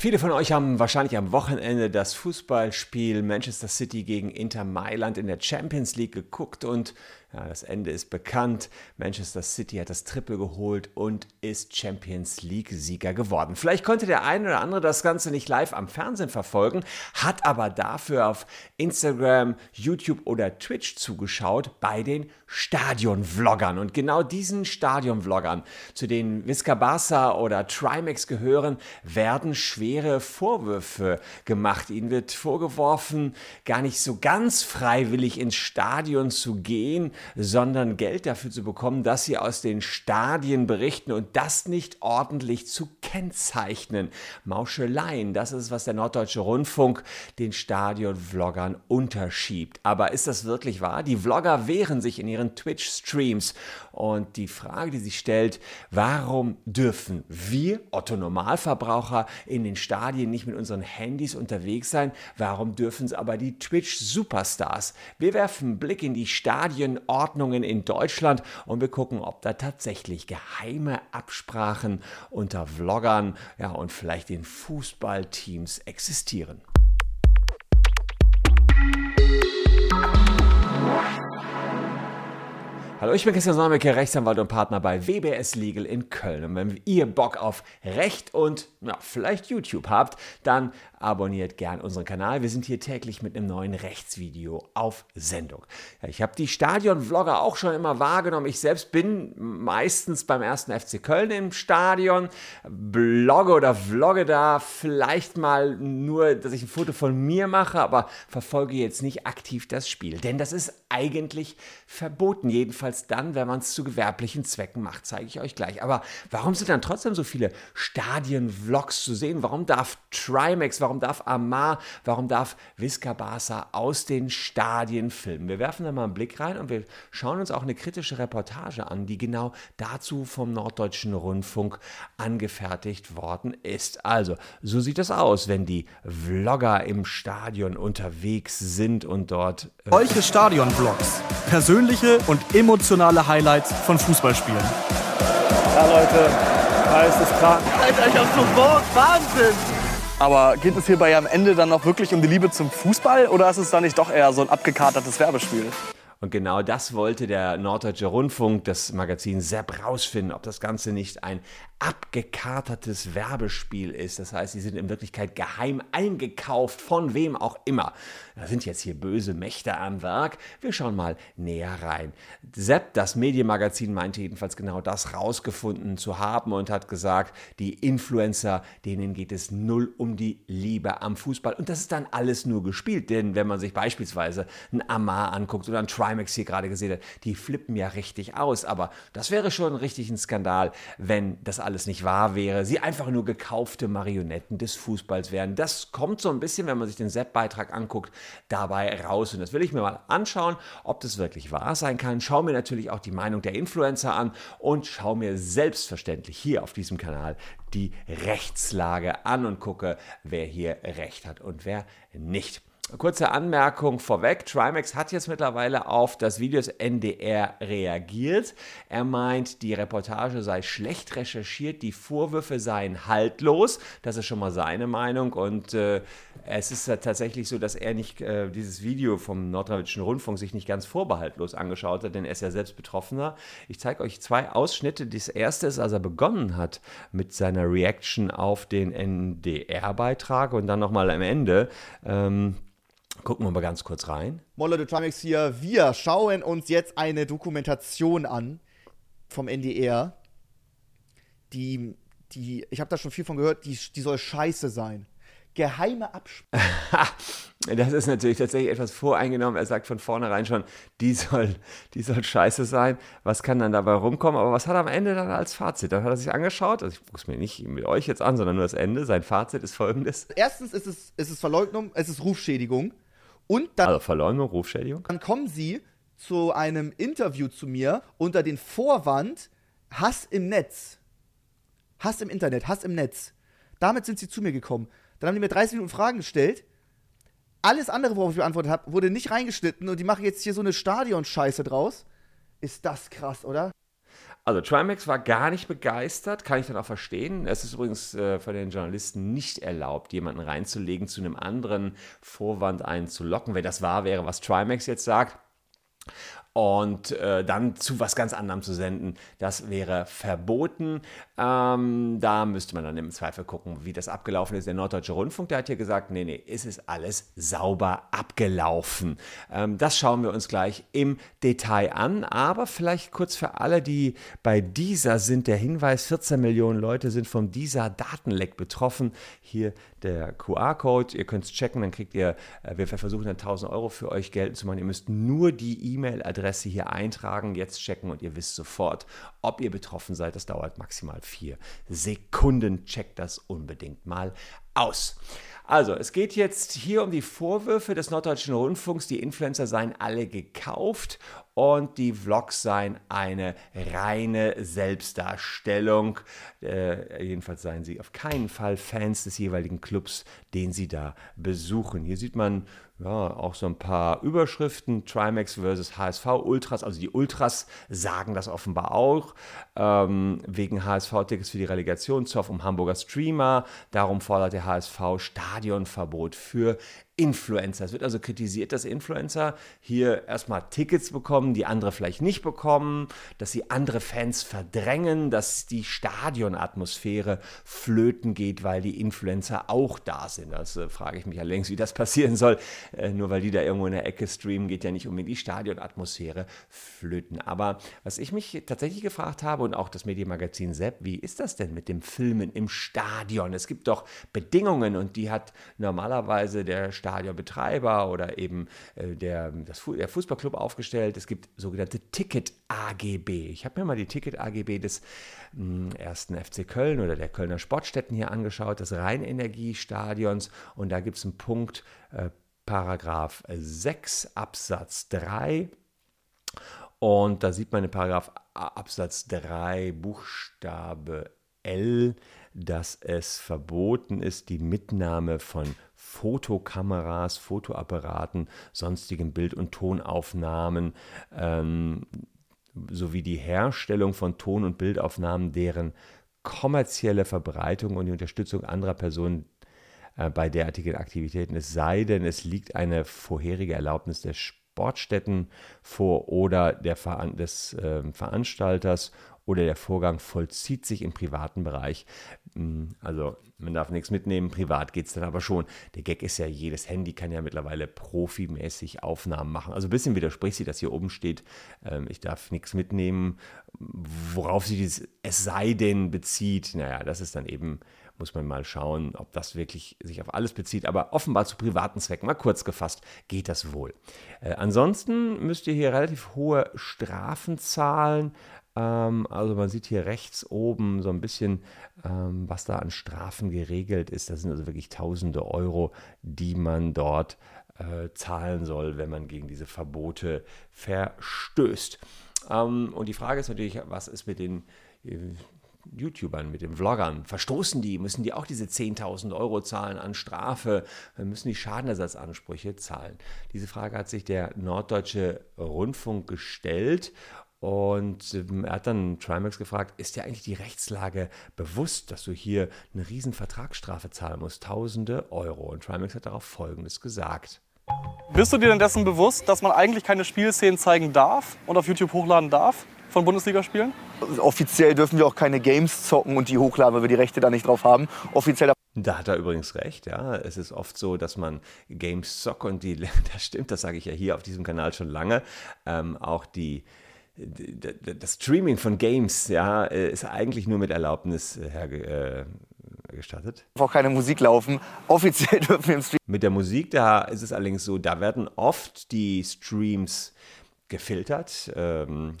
Viele von euch haben wahrscheinlich am Wochenende das Fußballspiel Manchester City gegen Inter Mailand in der Champions League geguckt und ja, das Ende ist bekannt. Manchester City hat das Triple geholt und ist Champions League-Sieger geworden. Vielleicht konnte der eine oder andere das Ganze nicht live am Fernsehen verfolgen, hat aber dafür auf Instagram, YouTube oder Twitch zugeschaut bei den Stadion-Vloggern. Und genau diesen Stadion-Vloggern, zu denen Visca Barca oder Trimax gehören, werden schwere Vorwürfe gemacht. Ihnen wird vorgeworfen, gar nicht so ganz freiwillig ins Stadion zu gehen, sondern Geld dafür zu bekommen, dass sie aus den Stadien berichten und das nicht ordentlich zu kennzeichnen. Mauscheleien, das ist, was der Norddeutsche Rundfunk den Stadion-Vloggern unterschiebt. Aber ist das wirklich wahr? Die Vlogger wehren sich in ihren Twitch-Streams und die Frage, die sich stellt, warum dürfen wir, Otto Normalverbraucher, in den Stadien nicht mit unseren Handys unterwegs sein? Warum dürfen es aber die Twitch-Superstars? Wir werfen einen Blick in die Stadien Ordnungen in Deutschland und wir gucken, ob da tatsächlich geheime Absprachen unter Vloggern ja, und vielleicht den Fußballteams existieren. Hallo, ich bin Christian Solmecke, Rechtsanwalt und Partner bei WBS Legal in Köln. Und wenn ihr Bock auf Recht und ja, vielleicht YouTube habt, dann abonniert gern unseren Kanal. Wir sind hier täglich mit einem neuen Rechtsvideo auf Sendung. Ja, ich habe die Stadion-Vlogger auch schon immer wahrgenommen. Ich selbst bin meistens beim ersten FC Köln im Stadion, blogge oder vlogge da vielleicht mal nur, dass ich ein Foto von mir mache, aber verfolge jetzt nicht aktiv das Spiel. Denn das ist eigentlich verboten, jedenfalls dann, wenn man es zu gewerblichen Zwecken macht, zeige ich euch gleich. Aber warum sind dann trotzdem so viele Stadien-Vlogs zu sehen? Warum darf Trimax, warum darf Amar, warum darf Visca Barca aus den Stadien filmen? Wir werfen da mal einen Blick rein und wir schauen uns auch eine kritische Reportage an, die genau dazu vom Norddeutschen Rundfunk angefertigt worden ist. Also, so sieht es aus, wenn die Vlogger im Stadion unterwegs sind und dort. Solche Stadion-Vlogs. Persönliche und emotionale Highlights von Fußballspielen. Ja, Leute, Preis ist krank. Alter, ich hab sofort Wahnsinn! Aber geht es hierbei am Ende dann noch wirklich um die Liebe zum Fußball oder ist es dann nicht doch eher so ein abgekatertes Werbespiel? Und genau das wollte der Norddeutsche Rundfunk, das Magazin Sepp, rausfinden, ob das Ganze nicht ein abgekatertes Werbespiel ist. Das heißt, sie sind in Wirklichkeit geheim eingekauft, von wem auch immer. Da sind jetzt hier böse Mächte am Werk. Wir schauen mal näher rein. Sepp, das Medienmagazin, meinte jedenfalls genau das rausgefunden zu haben und hat gesagt, die Influencer, denen geht es null um die Liebe am Fußball. Und das ist dann alles nur gespielt, denn wenn man sich beispielsweise ein Amar anguckt oder ein Trimax hier gerade gesehen hat, die flippen ja richtig aus. Aber das wäre schon richtig ein Skandal, wenn das alles nicht wahr wäre, sie einfach nur gekaufte Marionetten des Fußballs wären. Das kommt so ein bisschen, wenn man sich den Sepp-Beitrag anguckt, dabei raus. Und das will ich mir mal anschauen, ob das wirklich wahr sein kann. Schau mir natürlich auch die Meinung der Influencer an und schau mir selbstverständlich hier auf diesem Kanal die Rechtslage an und gucke, wer hier Recht hat und wer nicht. Kurze Anmerkung vorweg. Trimax hat jetzt mittlerweile auf das Video des NDR reagiert. Er meint, die Reportage sei schlecht recherchiert, die Vorwürfe seien haltlos. Das ist schon mal seine Meinung. Und äh, es ist tatsächlich so, dass er nicht äh, dieses Video vom Nordrhein-Westfälischen Rundfunk sich nicht ganz vorbehaltlos angeschaut hat, denn er ist ja selbst Betroffener. Ich zeige euch zwei Ausschnitte. Das erste ist, als er begonnen hat mit seiner Reaction auf den NDR-Beitrag und dann nochmal am Ende. Ähm, Gucken wir mal ganz kurz rein. Molle de Trimax hier. Wir schauen uns jetzt eine Dokumentation an vom NDR. Die, die, ich habe da schon viel von gehört, die, die soll scheiße sein. Geheime Absprache. das ist natürlich tatsächlich etwas voreingenommen. Er sagt von vornherein schon, die soll, die soll scheiße sein. Was kann dann dabei rumkommen? Aber was hat er am Ende dann als Fazit? Dann hat er sich angeschaut, also ich gucke es mir nicht mit euch jetzt an, sondern nur das Ende. Sein Fazit ist folgendes. Erstens ist es, ist es Verleugnung, es ist Rufschädigung. Und dann, also Verleumdung, Rufschädigung. Dann kommen sie zu einem Interview zu mir unter den Vorwand Hass im Netz. Hass im Internet, Hass im Netz. Damit sind sie zu mir gekommen. Dann haben die mir 30 Minuten Fragen gestellt. Alles andere, worauf ich beantwortet habe, wurde nicht reingeschnitten und die machen jetzt hier so eine Stadion-Scheiße draus. Ist das krass, oder? Also Trimax war gar nicht begeistert, kann ich dann auch verstehen. Es ist übrigens äh, von den Journalisten nicht erlaubt, jemanden reinzulegen, zu einem anderen Vorwand einen zu locken. Wenn das wahr wäre, was Trimax jetzt sagt, und äh, dann zu was ganz anderem zu senden, das wäre verboten. Ähm, da müsste man dann im Zweifel gucken, wie das abgelaufen ist. Der Norddeutsche Rundfunk, der hat hier gesagt, nee, nee, es ist alles sauber abgelaufen. Ähm, das schauen wir uns gleich im Detail an, aber vielleicht kurz für alle, die bei dieser sind, der Hinweis, 14 Millionen Leute sind vom dieser Datenleck betroffen. Hier der QR-Code, ihr könnt es checken, dann kriegt ihr, äh, wir versuchen dann 1000 Euro für euch geltend zu machen. Ihr müsst nur die E-Mail-Adresse hier eintragen, jetzt checken und ihr wisst sofort, ob ihr betroffen seid. Das dauert maximal vier Sekunden. Checkt das unbedingt mal aus. Also, es geht jetzt hier um die Vorwürfe des Norddeutschen Rundfunks, die Influencer seien alle gekauft und die Vlogs seien eine reine Selbstdarstellung. Äh, jedenfalls seien sie auf keinen Fall Fans des jeweiligen Clubs, den sie da besuchen. Hier sieht man ja, auch so ein paar Überschriften, Trimax versus HSV Ultras, also die Ultras sagen das offenbar auch, ähm, wegen HSV-Tickets für die Relegation, Zoff um Hamburger Streamer, darum fordert der HSV Stadionverbot für Influencer. Es wird also kritisiert, dass Influencer hier erstmal Tickets bekommen, die andere vielleicht nicht bekommen, dass sie andere Fans verdrängen, dass die Stadionatmosphäre flöten geht, weil die Influencer auch da sind. Äh, frage ich mich allerdings, wie das passieren soll. Äh, nur weil die da irgendwo in der Ecke streamen, geht ja nicht unbedingt die Stadionatmosphäre flöten. Aber was ich mich tatsächlich gefragt habe und auch das Medienmagazin Sepp, wie ist das denn mit dem Filmen im Stadion? Es gibt doch Bedingungen und die hat normalerweise der Stadion Stadionbetreiber oder eben äh, der, das, der Fußballclub aufgestellt. Es gibt sogenannte Ticket-AGB. Ich habe mir mal die Ticket-AGB des mh, ersten FC Köln oder der Kölner Sportstätten hier angeschaut, des Rheinenergiestadions. Und da gibt es einen Punkt, äh, Paragraph 6 Absatz 3. Und da sieht man in Paragraph Absatz 3 Buchstabe L, dass es verboten ist, die Mitnahme von Fotokameras, Fotoapparaten, sonstigen Bild- und Tonaufnahmen ähm, sowie die Herstellung von Ton- und Bildaufnahmen, deren kommerzielle Verbreitung und die Unterstützung anderer Personen äh, bei derartigen Aktivitäten, es sei denn, es liegt eine vorherige Erlaubnis der Sportstätten vor oder der des äh, Veranstalters oder der Vorgang vollzieht sich im privaten Bereich. Hm, also man darf nichts mitnehmen, privat geht es dann aber schon. Der Gag ist ja, jedes Handy kann ja mittlerweile profimäßig Aufnahmen machen. Also ein bisschen widerspricht sie, dass hier oben steht, ähm, ich darf nichts mitnehmen, worauf sie dieses es sei denn bezieht. Naja, das ist dann eben, muss man mal schauen, ob das wirklich sich auf alles bezieht. Aber offenbar zu privaten Zwecken, mal kurz gefasst, geht das wohl. Äh, ansonsten müsst ihr hier relativ hohe Strafen zahlen. Ähm, also man sieht hier rechts oben so ein bisschen, ähm, was da an Strafen geregelt ist. Das sind also wirklich tausende Euro, die man dort äh, zahlen soll, wenn man gegen diese Verbote verstößt. Ähm, und die Frage ist natürlich, was ist mit den äh, YouTubern, mit den Vloggern, verstoßen die, müssen die auch diese 10.000 Euro zahlen an Strafe, müssen die Schadenersatzansprüche zahlen? Diese Frage hat sich der Norddeutsche Rundfunk gestellt und ähm, er hat dann Trimax gefragt, ist dir eigentlich die Rechtslage bewusst, dass du hier eine riesen Vertragsstrafe zahlen musst, tausende Euro? Und Trimax hat darauf Folgendes gesagt. Bist du dir denn dessen bewusst, dass man eigentlich keine Spielszenen zeigen darf und auf YouTube hochladen darf von Bundesligaspielen? Offiziell dürfen wir auch keine Games zocken und die hochladen, weil wir die Rechte da nicht drauf haben. Offiziell da hat er übrigens recht, ja. Es ist oft so, dass man Games zockt und die, das stimmt, das sage ich ja hier auf diesem Kanal schon lange, ähm, auch die das Streaming von Games ja, äh, ist eigentlich nur mit Erlaubnis äh, herge, äh, gestattet. Auch keine Musik laufen. Offiziell dürfen wir im Stream. Mit der Musik, da ist es allerdings so, da werden oft die Streams gefiltert. Ähm,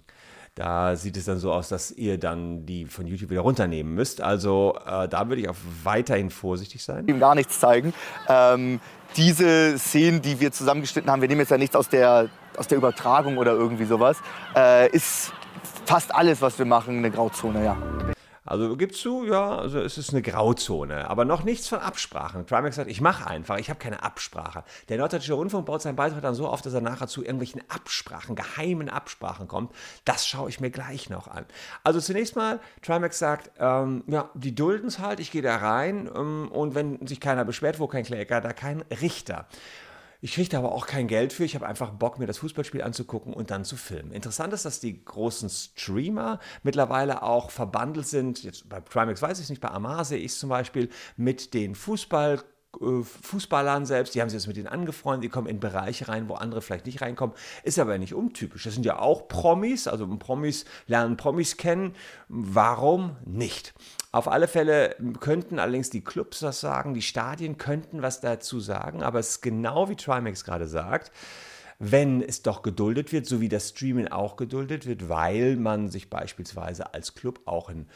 da sieht es dann so aus, dass ihr dann die von YouTube wieder runternehmen müsst. Also äh, da würde ich auch weiterhin vorsichtig sein. Gar nichts zeigen. Ähm, diese Szenen, die wir zusammengeschnitten haben, wir nehmen jetzt ja nichts aus der aus der Übertragung oder irgendwie sowas, äh, ist fast alles, was wir machen, eine Grauzone, ja. Also gibst du, ja, also es ist eine Grauzone, aber noch nichts von Absprachen. Trimax sagt, ich mache einfach, ich habe keine Absprache. Der Norddeutsche Rundfunk baut seinen Beitrag dann so auf, dass er nachher zu irgendwelchen Absprachen, geheimen Absprachen kommt. Das schaue ich mir gleich noch an. Also zunächst mal, Trimax sagt, ähm, ja, die dulden es halt, ich gehe da rein ähm, und wenn sich keiner beschwert, wo kein Kläger, da kein Richter. Ich kriege da aber auch kein Geld für. Ich habe einfach Bock, mir das Fußballspiel anzugucken und dann zu filmen. Interessant ist, dass die großen Streamer mittlerweile auch verbandelt sind. Jetzt bei Trimax weiß ich es nicht, bei Amar sehe ich es zum Beispiel mit den Fußball- Fußballern selbst, die haben sich jetzt mit denen angefreundet, die kommen in Bereiche rein, wo andere vielleicht nicht reinkommen. Ist aber nicht untypisch. Das sind ja auch Promis, also Promis lernen Promis kennen. Warum nicht? Auf alle Fälle könnten allerdings die Clubs das sagen, die Stadien könnten was dazu sagen, aber es ist genau wie Trimax gerade sagt wenn es doch geduldet wird, so wie das Streaming auch geduldet wird, weil man sich beispielsweise als Club auch ja,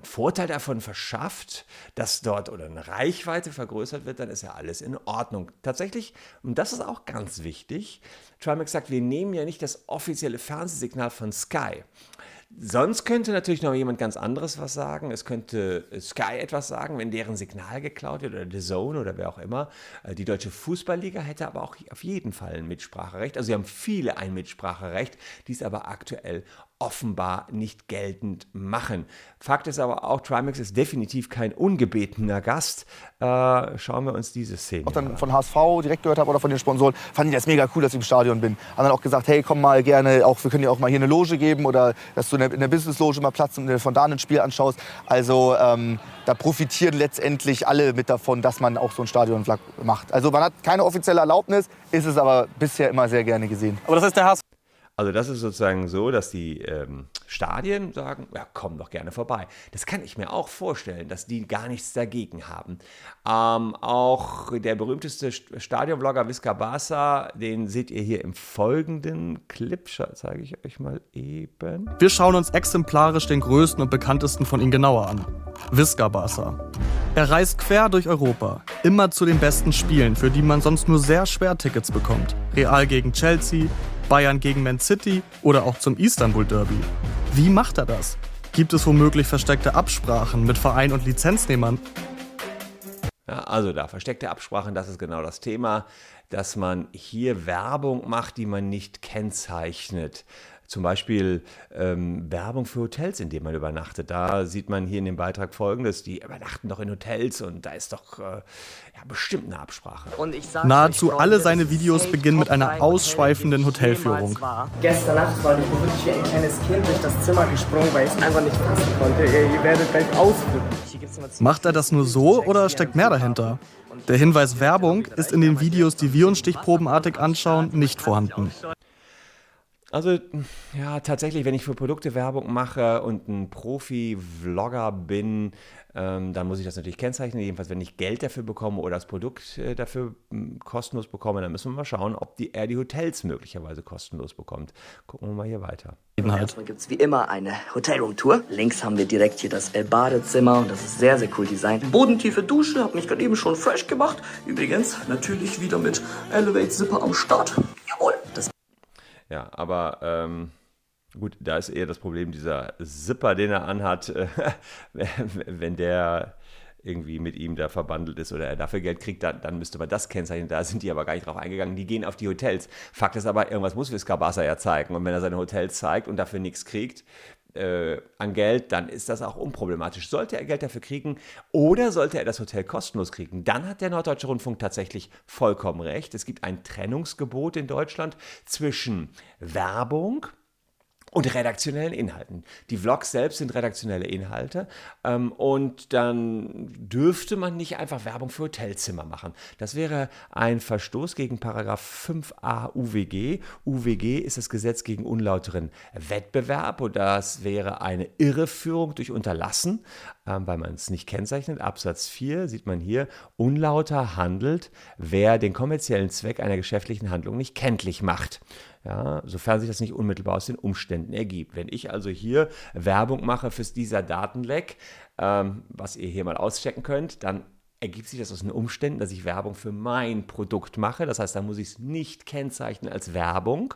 einen Vorteil davon verschafft, dass dort oder eine Reichweite vergrößert wird, dann ist ja alles in Ordnung. Tatsächlich, und das ist auch ganz wichtig, Trimax sagt, wir nehmen ja nicht das offizielle Fernsehsignal von Sky. Sonst könnte natürlich noch jemand ganz anderes was sagen. Es könnte Sky etwas sagen, wenn deren Signal geklaut wird oder The Zone oder wer auch immer. Äh, die deutsche Fußballliga hätte aber auch auf jeden Fall ein Mitspracherecht. Also sie haben viele ein Mitspracherecht, die es aber aktuell offenbar nicht geltend machen. Fakt ist aber auch, Trimax ist definitiv kein ungebetener Gast. Äh, schauen wir uns diese Szene auch dann von HSV direkt gehört habe oder von den Sponsoren, fand ich das mega cool, dass ich im Stadion bin. Haben dann auch gesagt, hey, komm mal gerne, auch wir können dir auch mal hier eine Loge geben oder dass du in der, in der Business-Loge mal Platz und von da ein Spiel anschaust. Also ähm, da profitieren letztendlich alle mit davon, dass man auch so ein Stadion macht. Also man hat keine offizielle Erlaubnis, ist es aber bisher immer sehr gerne gesehen. Aber das heißt, der HSV also das ist sozusagen so, dass die ähm, Stadien sagen, ja, komm doch gerne vorbei. Das kann ich mir auch vorstellen, dass die gar nichts dagegen haben. Ähm, auch der berühmteste Stadionblogger Visca Basa, den seht ihr hier im folgenden Clip, zeige ich euch mal eben. Wir schauen uns exemplarisch den größten und bekanntesten von ihnen genauer an. Visca Basa. Er reist quer durch Europa, immer zu den besten Spielen, für die man sonst nur sehr schwer Tickets bekommt. Real gegen Chelsea, Bayern gegen Man City oder auch zum Istanbul Derby. Wie macht er das? Gibt es womöglich versteckte Absprachen mit Verein und Lizenznehmern? Ja, also da versteckte Absprachen, das ist genau das Thema, dass man hier Werbung macht, die man nicht kennzeichnet zum Beispiel ähm, Werbung für Hotels, in denen man übernachtet. Da sieht man hier in dem Beitrag folgendes: Die übernachten doch in Hotels und da ist doch äh, ja, bestimmt eine Absprache. Nahezu alle seine Videos beginnen mit einer ausschweifenden Hotelführung. Gestern Nacht war ich wirklich wie ein kleines Kind durch das Zimmer gesprungen, weil ich es einfach nicht fassen konnte. Ihr werdet gleich ausflippen. Macht er das nur so oder steckt mehr dahinter? Der Hinweis Werbung ist in den Videos, die wir uns stichprobenartig anschauen, nicht vorhanden. Also ja, tatsächlich, wenn ich für Produkte Werbung mache und ein Profi-Vlogger bin, ähm, dann muss ich das natürlich kennzeichnen. Jedenfalls, wenn ich Geld dafür bekomme oder das Produkt äh, dafür m, kostenlos bekomme, dann müssen wir mal schauen, ob die, er die Hotels möglicherweise kostenlos bekommt. Gucken wir mal hier weiter. Erstmal gibt es wie immer eine Hotelroom-Tour. Links haben wir direkt hier das El-Badezimmer und das ist sehr, sehr cool designt. Bodentiefe Dusche, hab mich gerade eben schon fresh gemacht. Übrigens, natürlich wieder mit Elevate-Zipper am Start. Jawohl, ja, aber ähm, gut, da ist eher das Problem dieser Zipper, den er anhat, äh, wenn der irgendwie mit ihm da verbandelt ist oder er dafür Geld kriegt, dann, dann müsste man das kennzeichnen. Da sind die aber gar nicht drauf eingegangen. Die gehen auf die Hotels. Fakt ist aber, irgendwas muss Viscabasa ja zeigen. Und wenn er seine Hotels zeigt und dafür nichts kriegt, äh, an Geld, dann ist das auch unproblematisch. Sollte er Geld dafür kriegen oder sollte er das Hotel kostenlos kriegen, dann hat der Norddeutsche Rundfunk tatsächlich vollkommen recht. Es gibt ein Trennungsgebot in Deutschland zwischen Werbung, und redaktionellen Inhalten. Die Vlogs selbst sind redaktionelle Inhalte ähm, und dann dürfte man nicht einfach Werbung für Hotelzimmer machen. Das wäre ein Verstoß gegen Paragraph 5a UWG. UWG ist das Gesetz gegen unlauteren Wettbewerb und das wäre eine Irreführung durch Unterlassen, ähm, weil man es nicht kennzeichnet. Absatz 4 sieht man hier, unlauter handelt, wer den kommerziellen Zweck einer geschäftlichen Handlung nicht kenntlich macht ja, sofern sich das nicht unmittelbar aus den Umständen ergibt. Wenn ich also hier Werbung mache für dieser Datenleck, ähm, was ihr hier mal auschecken könnt, dann ergibt sich das aus den Umständen, dass ich Werbung für mein Produkt mache. Das heißt, da muss ich es nicht kennzeichnen als Werbung.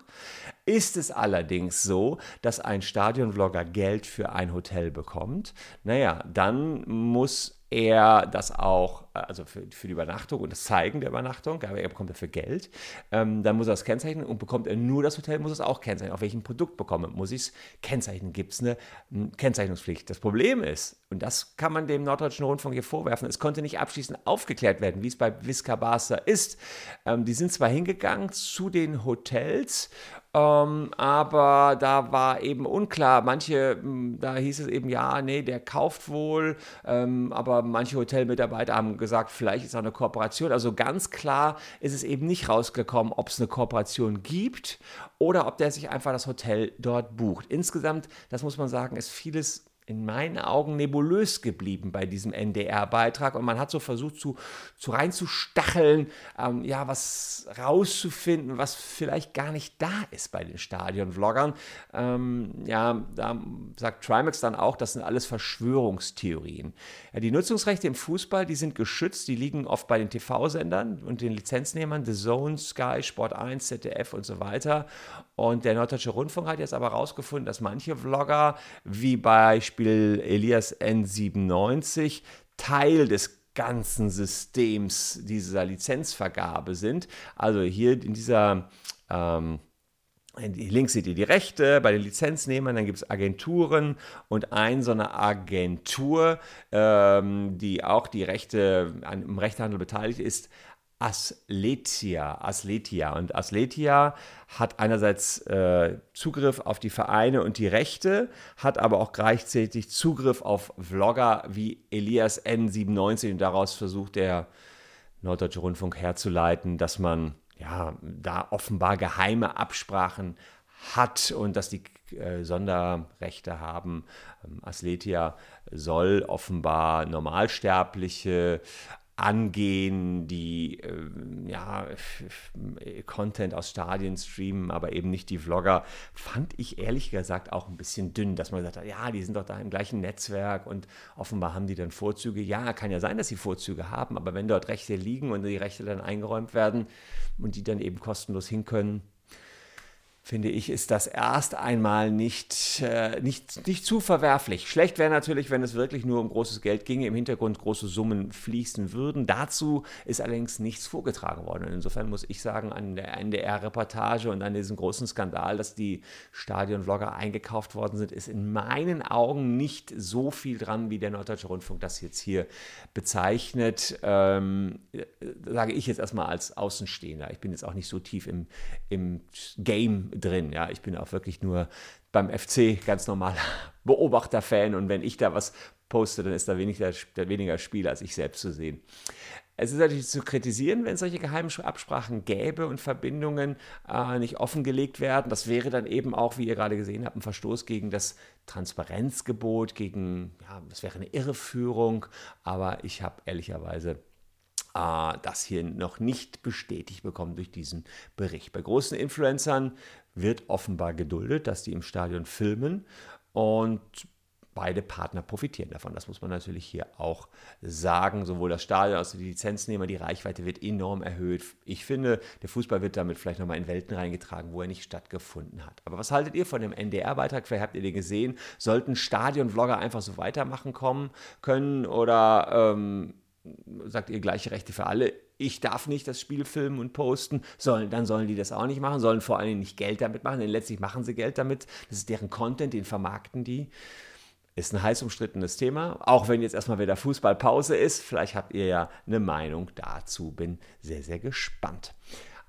Ist es allerdings so, dass ein Stadionvlogger Geld für ein Hotel bekommt, naja, dann muss er das auch, äh, also für, für, die Übernachtung und das Zeigen der Übernachtung, aber er bekommt dafür Geld, ähm, dann muss er das kennzeichnen und bekommt er nur das Hotel, muss es auch kennzeichnen. Auf welchem Produkt bekomme, muss ich es kennzeichnen, gibt es eine hm, Kennzeichnungspflicht. Das Problem ist, und das kann man dem Norddeutschen Rundfunk hier vorwerfen, es konnte nicht abschließend aufgeklärt werden, wie es bei Visca Barca ist. Ähm, die sind zwar hingegangen zu den Hotels ähm, aber da war eben unklar. Manche, hm, da hieß es eben, ja, nee, der kauft wohl. Ähm, aber manche Hotelmitarbeiter haben gesagt, vielleicht ist auch eine Kooperation. Also ganz klar ist es eben nicht rausgekommen, ob es eine Kooperation gibt oder ob der sich einfach das Hotel dort bucht. Insgesamt, das muss man sagen, ist vieles in meinen Augen nebulös geblieben bei diesem NDR-Beitrag und man hat so versucht zu, zu reinzustacheln, ähm, ja, was rauszufinden, was vielleicht gar nicht da ist bei den Stadion-Vloggern. Ähm, ja, da sagt Trimax dann auch, das sind alles Verschwörungstheorien. Ja, die Nutzungsrechte im Fußball, die sind geschützt, die liegen oft bei den TV-Sendern und den Lizenznehmern, The Zone, Sky, Sport 1, ZDF und so weiter. Und der Norddeutsche Rundfunk hat jetzt aber herausgefunden, dass manche Vlogger, wie bei Beispiel Elias N97 Teil des ganzen Systems dieser Lizenzvergabe sind. Also hier in dieser ähm, Links seht ihr die Rechte bei den Lizenznehmern, dann gibt es Agenturen und ein so eine Agentur, ähm, die auch die Rechte an, im Rechtehandel beteiligt ist, Asletia. Asletia. Und Asletia hat einerseits äh, Zugriff auf die Vereine und die Rechte, hat aber auch gleichzeitig Zugriff auf Vlogger wie Elias N97 und daraus versucht der Norddeutsche Rundfunk herzuleiten, dass man ja da offenbar geheime Absprachen hat und dass die äh, Sonderrechte haben. Ähm, Asletia soll offenbar Normalsterbliche angehen, die äh, ja, Content aus Stadien streamen, aber eben nicht die Vlogger, fand ich ehrlich gesagt auch ein bisschen dünn, dass man gesagt hat, ja, die sind doch da im gleichen Netzwerk und offenbar haben die dann Vorzüge. Ja, kann ja sein, dass sie Vorzüge haben, aber wenn dort Rechte liegen und die Rechte dann eingeräumt werden und die dann eben kostenlos hin können, finde ich, ist das erst einmal nicht, äh, nicht, nicht zu verwerflich. Schlecht wäre natürlich, wenn es wirklich nur um großes Geld ginge, im Hintergrund große Summen fließen würden. Dazu ist allerdings nichts vorgetragen worden. Und insofern muss ich sagen, an der NDR-Reportage und an diesem großen Skandal, dass die Stadionvlogger eingekauft worden sind, ist in meinen Augen nicht so viel dran, wie der Norddeutsche Rundfunk das jetzt hier bezeichnet. Ähm, sage ich jetzt erstmal als Außenstehender. Ich bin jetzt auch nicht so tief im, im Game drin. Ja, ich bin auch wirklich nur beim FC ganz normaler Beobachter-Fan und wenn ich da was poste, dann ist da weniger, weniger Spiel als ich selbst zu sehen. Es ist natürlich zu kritisieren, wenn solche geheimen Absprachen gäbe und Verbindungen äh, nicht offengelegt werden. Das wäre dann eben auch, wie ihr gerade gesehen habt, ein Verstoß gegen das Transparenzgebot, gegen, ja, das wäre eine Irreführung. Aber ich habe ehrlicherweise äh, das hier noch nicht bestätigt bekommen durch diesen Bericht. Bei großen Influencern wird offenbar geduldet, dass die im Stadion filmen und beide Partner profitieren davon. Das muss man natürlich hier auch sagen. Sowohl das Stadion als auch die Lizenznehmer, die Reichweite wird enorm erhöht. Ich finde, der Fußball wird damit vielleicht nochmal in Welten reingetragen, wo er nicht stattgefunden hat. Aber was haltet ihr von dem NDR-Beitrag? Vielleicht habt ihr den gesehen. Sollten Stadion-Vlogger einfach so weitermachen kommen können oder ähm, sagt ihr gleiche Rechte für alle. Ich darf nicht das Spiel filmen und posten, sollen, dann sollen die das auch nicht machen, sollen vor allem nicht Geld damit machen, denn letztlich machen sie Geld damit. Das ist deren Content, den vermarkten die. Ist ein heiß umstrittenes Thema, auch wenn jetzt erstmal wieder Fußballpause ist. Vielleicht habt ihr ja eine Meinung dazu. Bin sehr, sehr gespannt.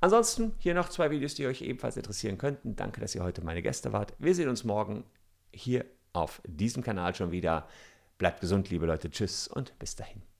Ansonsten hier noch zwei Videos, die euch ebenfalls interessieren könnten. Danke, dass ihr heute meine Gäste wart. Wir sehen uns morgen hier auf diesem Kanal schon wieder. Bleibt gesund, liebe Leute. Tschüss und bis dahin.